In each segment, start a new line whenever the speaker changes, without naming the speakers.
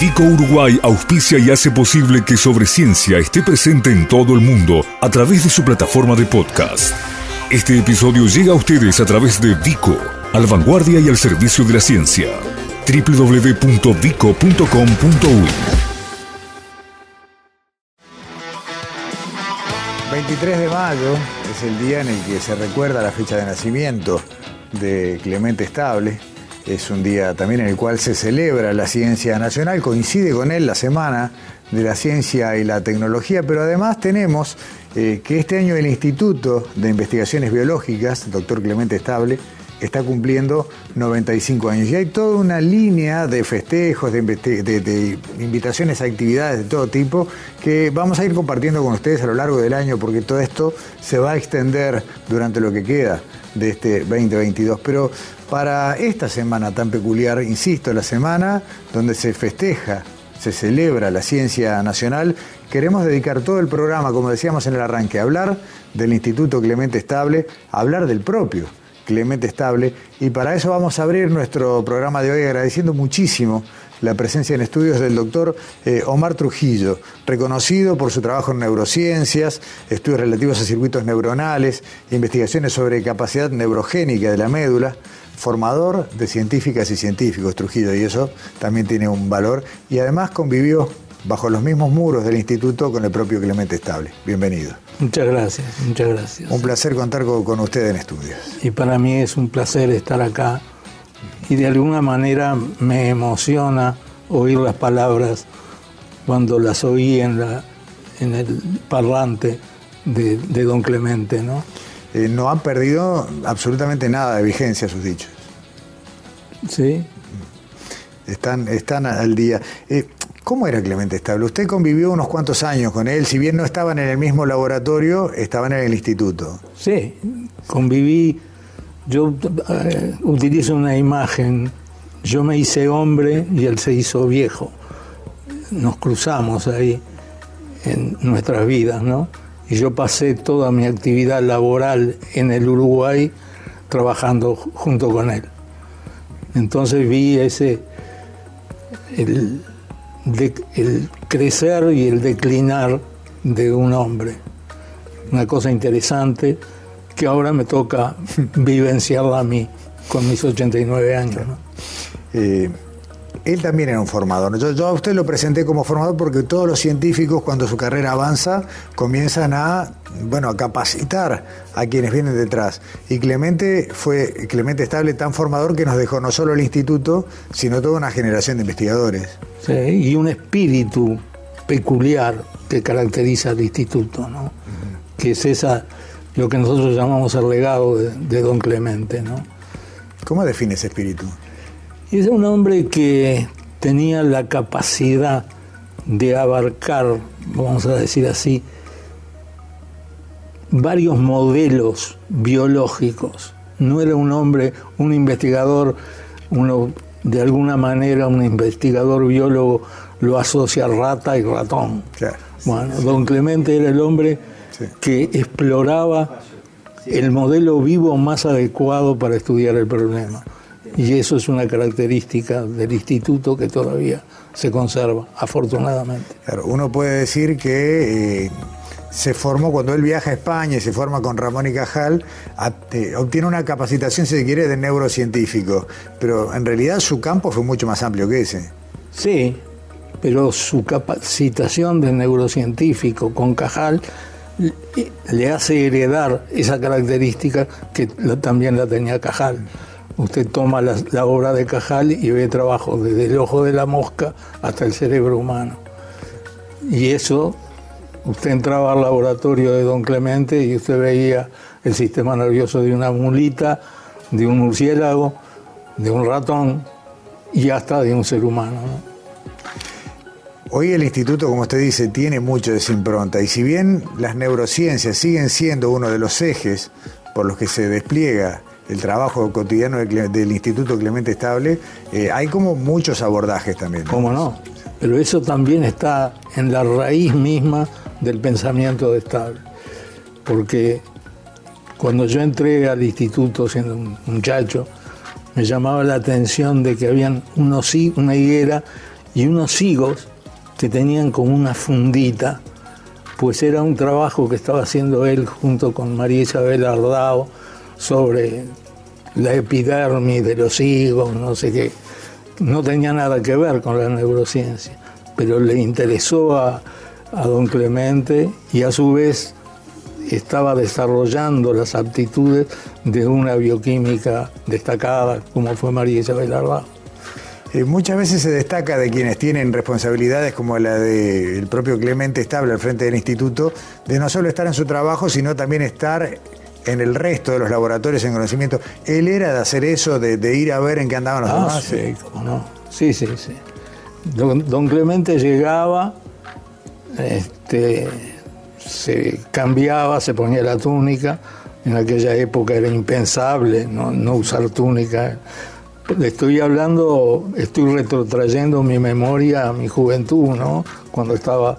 Vico Uruguay auspicia y hace posible que Sobre Ciencia esté presente en todo el mundo a través de su plataforma de podcast. Este episodio llega a ustedes a través de Vico, al vanguardia y al servicio de la ciencia. www.vico.com.uy
23 de mayo es el día en el que se recuerda la fecha de nacimiento de Clemente Estable. Es un día también en el cual se celebra la ciencia nacional, coincide con él la semana de la ciencia y la tecnología, pero además tenemos eh, que este año el Instituto de Investigaciones Biológicas, doctor Clemente Estable, está cumpliendo 95 años. Y hay toda una línea de festejos, de, invitaciones a actividades de todo tipo que vamos a ir compartiendo con ustedes a lo largo del año porque todo esto se va a extender durante lo que queda de este 2022. Pero para esta semana tan peculiar, insisto, la semana donde se festeja, se celebra la ciencia nacional, queremos dedicar todo el programa, como decíamos en el arranque, a hablar del Instituto Clemente Estable, a hablar del propio Clemente Estable. Y para eso vamos a abrir nuestro programa de hoy agradeciendo muchísimo la presencia en estudios del doctor eh, Omar Trujillo, reconocido por su trabajo en neurociencias, estudios relativos a circuitos neuronales, investigaciones sobre capacidad neurogénica de la médula, formador de científicas y científicos Trujillo, y eso también tiene un valor, y además convivió bajo los mismos muros del instituto con el propio Clemente Estable. Bienvenido.
Muchas gracias, muchas gracias.
Un placer contar con, usted en estudios.
Y para mí es un placer estar acá y de alguna manera me emociona oír las palabras cuando las oí en, la, en el parlante de, don Clemente, ¿no?
Eh, no han perdido absolutamente nada de vigencia sus dichos.
Sí.
Están, están al día. Eh, ¿Cómo era Clemente Estable? Usted convivió unos cuantos años con él, si bien no estaban en el mismo laboratorio, estaban en el instituto.
Sí, conviví, yo eh, utilizo una imagen, yo me hice hombre y él se hizo viejo. Nos cruzamos ahí en nuestras vidas, ¿no? Y yo pasé toda mi actividad laboral en el Uruguay trabajando junto con él. Entonces vi ese, el, el crecer y el declinar de un hombre. Una cosa interesante que ahora me toca vivenciarla a mí con mis 89 años.
Eh, él también era un formador. Yo, a usted lo presenté como formador porque todos los científicos cuando su carrera avanza comienzan a, bueno, a capacitar a quienes vienen detrás. Y Clemente fue, Clemente Estable tan formador que nos dejó no solo el instituto, sino toda una generación de investigadores.
Sí, y un espíritu peculiar que caracteriza al instituto, ¿no? Que es esa, lo que nosotros llamamos el legado de, de don Clemente, ¿no?
¿Cómo define ese espíritu?
Es un hombre que tenía la capacidad de abarcar, vamos a decir así, varios modelos biológicos. No era un hombre, un investigador, uno de alguna manera un investigador biólogo lo asocia a rata y ratón. Bueno, don Clemente era el hombre que exploraba el modelo vivo más adecuado para estudiar el problema. Y eso es una característica del instituto que todavía se conserva, afortunadamente.
Claro, uno puede decir que eh, se formó cuando él viaja a España y se forma con Ramón y Cajal, eh, obtiene una capacitación, si se quiere, de neurocientífico, pero en realidad su campo fue mucho más amplio que ese.
Sí, pero su capacitación de neurocientífico con Cajal le hace heredar esa característica que también la tenía Cajal. Usted toma la, obra de Cajal y ve trabajo desde el ojo de la mosca hasta el cerebro humano. Y eso, usted entraba al laboratorio de don Clemente y usted veía el sistema nervioso de una mulita, de un murciélago, de un ratón y hasta de un ser humano.
Hoy el instituto, como usted dice, tiene mucho de esa impronta y si bien las neurociencias siguen siendo uno de los ejes por los que se despliega el trabajo cotidiano del, Instituto Clemente Estable, eh, hay como muchos abordajes también.
¿Cómo no? Pero eso también está en la raíz misma del pensamiento de Estable. Porque cuando yo entré al instituto siendo un muchacho, me llamaba la atención de que habían unos, una higuera y unos higos que tenían como una fundita, pues era un trabajo que estaba haciendo él junto con María Isabel Ardao sobre la epidermis de los higos, no sé qué. No tenía nada que ver con la neurociencia, pero le interesó a, don Clemente y a su vez estaba desarrollando las aptitudes de una bioquímica destacada como fue María Isabel Ardao.
Eh, muchas veces se destaca de quienes tienen responsabilidades como la del propio Clemente Estable al frente del instituto, de no solo estar en su trabajo, sino también estar en el resto de los laboratorios en conocimiento. ¿Él era de hacer eso, de, ir a ver en qué andaban los
ah,
demás?
Sí, no. Sí, sí, sí. Don, Clemente llegaba, este, se cambiaba, se ponía la túnica. En aquella época era impensable no, no usar túnica estoy hablando, estoy retrotrayendo mi memoria a mi juventud, ¿no? Cuando estaba,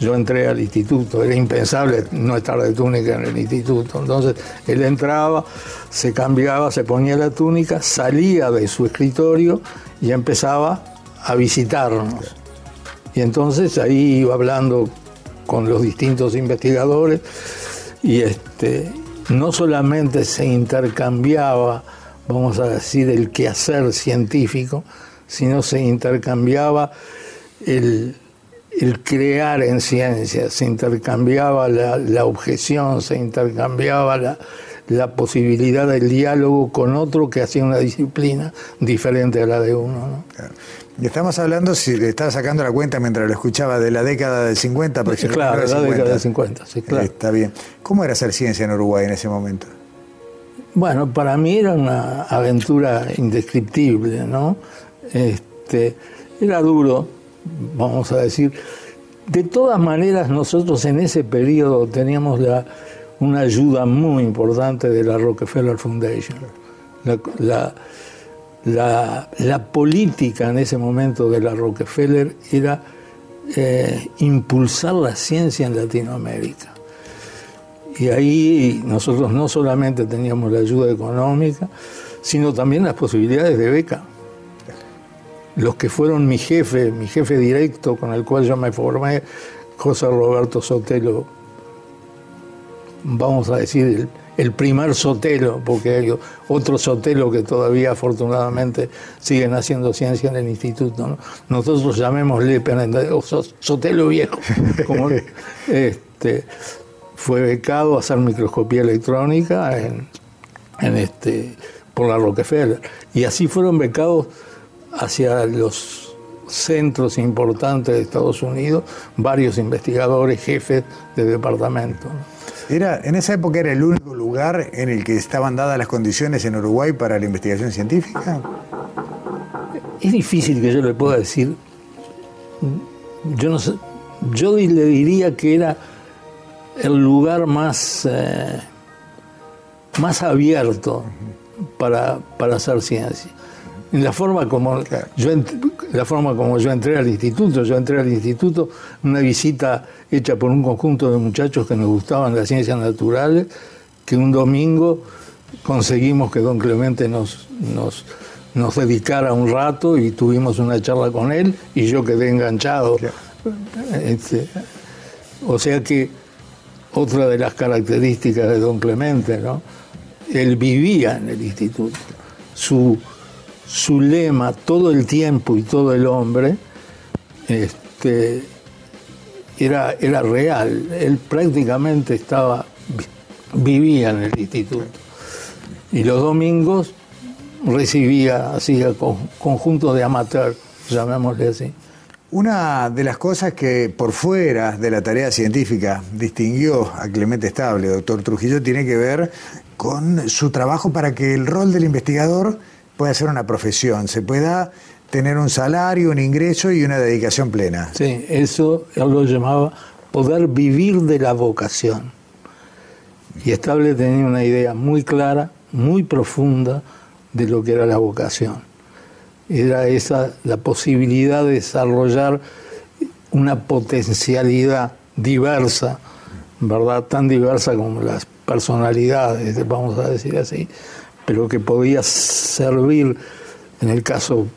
yo entré al instituto, era impensable no estar de túnica en el instituto. Entonces él entraba, se cambiaba, se ponía la túnica, salía de su escritorio y empezaba a visitarnos. Y entonces ahí iba hablando con los distintos investigadores y este, no solamente se intercambiaba vamos a decir, el quehacer científico, sino se intercambiaba el, crear en ciencia, se intercambiaba la, objeción, se intercambiaba la, posibilidad del diálogo con otro que hacía una disciplina diferente a la de uno.
Y estamos hablando, si le estaba sacando la cuenta mientras lo escuchaba, de la década del 50
Claro, la década del 50, sí, claro.
Está bien. ¿Cómo era hacer ciencia en Uruguay en ese momento?
Bueno, para mí era una aventura indescriptible, ¿no? Este, era duro, vamos a decir. De todas maneras, nosotros en ese periodo teníamos la, una ayuda muy importante de la Rockefeller Foundation. La, la, política en ese momento de la Rockefeller era eh, impulsar la ciencia en Latinoamérica. Y ahí nosotros no solamente teníamos la ayuda económica, sino también las posibilidades de beca. Los que fueron mi jefe, mi jefe directo con el cual yo me formé, José Roberto Sotelo, vamos a decir, el, primer Sotelo, porque hay otro Sotelo que todavía afortunadamente siguen haciendo ciencia en el instituto. Nosotros llamémosle Sotelo viejo. Como, este, fue becado a hacer microscopía electrónica en, este, por la Rockefeller. Y así fueron becados hacia los centros importantes de Estados Unidos, varios investigadores, jefes de departamento.
Era, en esa época era el único lugar en el que estaban dadas las condiciones en Uruguay para la investigación científica.
Es difícil que yo le pueda decir. Yo no sé, yo le diría que era el lugar más, eh, más abierto para, hacer ciencia. En la forma como yo la forma como yo entré al instituto, yo entré al instituto una visita hecha por un conjunto de muchachos que nos gustaban las ciencias naturales, que un domingo conseguimos que don Clemente nos, nos, nos dedicara un rato y tuvimos una charla con él y yo quedé enganchado. Este, o sea que otra de las características de don Clemente, ¿no? Él vivía en el instituto. Su, su lema, todo el tiempo y todo el hombre, este, era, era real. Él prácticamente estaba, vivía en el instituto. Y los domingos recibía así a conjuntos de amateurs, llamémosle así.
Una de las cosas que por fuera de la tarea científica distinguió a Clemente Estable, doctor Trujillo, tiene que ver con su trabajo para que el rol del investigador pueda ser una profesión, se pueda tener un salario, un ingreso y una dedicación plena.
Sí, eso él lo llamaba poder vivir de la vocación. Y Estable tenía una idea muy clara, muy profunda de lo que era la vocación era esa la posibilidad de desarrollar una potencialidad diversa, ¿verdad? Tan diversa como las personalidades, vamos a decir así, pero que podía servir, en el caso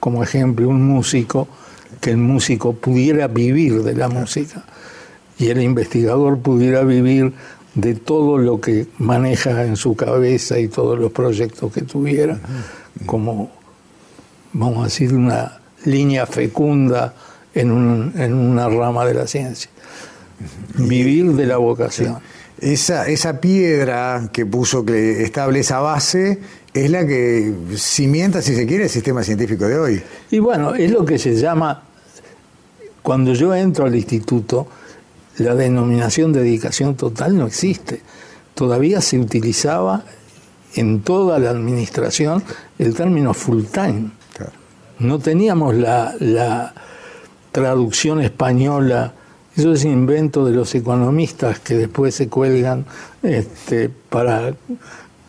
como ejemplo un músico, que el músico pudiera vivir de la música y el investigador pudiera vivir de todo lo que maneja en su cabeza y todos los proyectos que tuviera, como, vamos a decir, una línea fecunda en, una rama de la ciencia. Vivir de la vocación.
Esa, esa piedra que puso que estable esa base es la que cimienta, si se quiere, el sistema científico de hoy.
Y bueno, es lo que se llama, cuando yo entro al instituto, la denominación de dedicación total no existe. Todavía se utilizaba en toda la administración el término full time. No teníamos la, traducción española. Eso es invento de los economistas que después se cuelgan este, para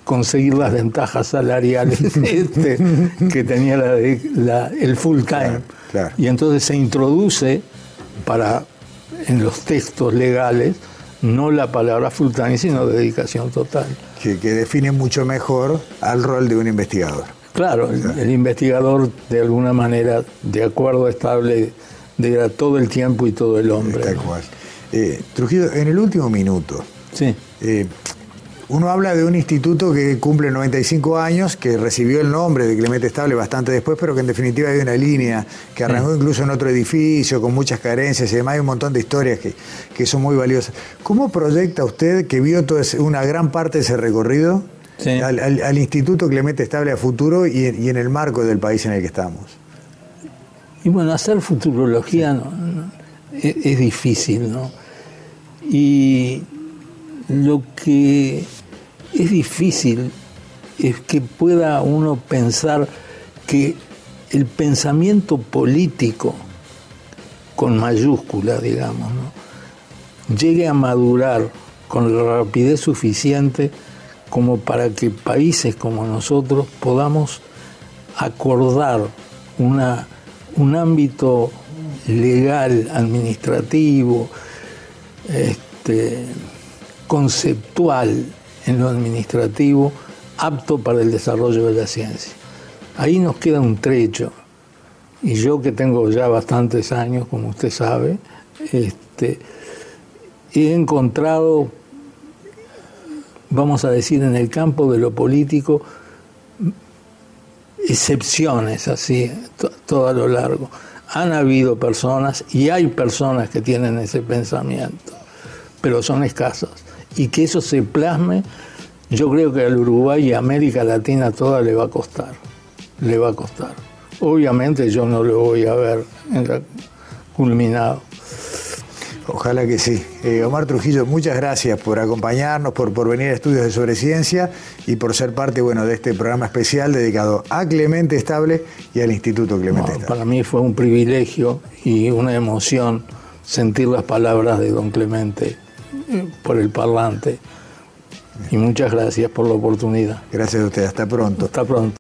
conseguir las ventajas salariales este, que tenía el full time. Y entonces se introduce para en los textos legales no la palabra full time, sino dedicación total.
Que, define mucho mejor al rol de un investigador.
Claro, el, investigador de alguna manera, de acuerdo estable, de todo el tiempo y todo el hombre.
Tal cual. Eh, Trujillo, en el último minuto,
sí.
Eh, uno habla de un instituto que cumple 95 años, que recibió el nombre de Clemente Estable bastante después, pero que en definitiva hay una línea que arrancó incluso en otro edificio, con muchas carencias y además hay un montón de historias que, son muy valiosas. ¿Cómo proyecta usted, que vio toda una gran parte de ese recorrido, al, Instituto Clemente Estable a futuro y, en el marco del país en el que estamos?
Y bueno, hacer futurología es, es difícil, ¿no? Y lo que es difícil es que pueda uno pensar que el pensamiento político, con mayúscula, digamos, llegue a madurar con la rapidez suficiente como para que países como nosotros podamos acordar una, un ámbito legal, administrativo, este, conceptual en lo administrativo apto para el desarrollo de la ciencia. Ahí nos queda un trecho. Y yo que tengo ya bastantes años, como usted sabe, este, he encontrado, vamos a decir, en el campo de lo político, excepciones así, todo a lo largo. Han habido personas y hay personas que tienen ese pensamiento, pero son escasas y que eso se plasme, yo creo que al Uruguay y a América Latina toda le va a costar, le va a costar. Obviamente yo no lo voy a ver culminado.
Ojalá que sí. Eh, Omar Trujillo, muchas gracias por acompañarnos, por, por venir a Estudios de Sobre Ciencia y por ser parte bueno, de este programa especial dedicado a Clemente Estable y al Instituto Clemente Estable.
Para mí fue un privilegio y una emoción sentir las palabras de don Clemente por el parlante. Y muchas gracias por la oportunidad.
Gracias a usted, hasta pronto.
Hasta pronto.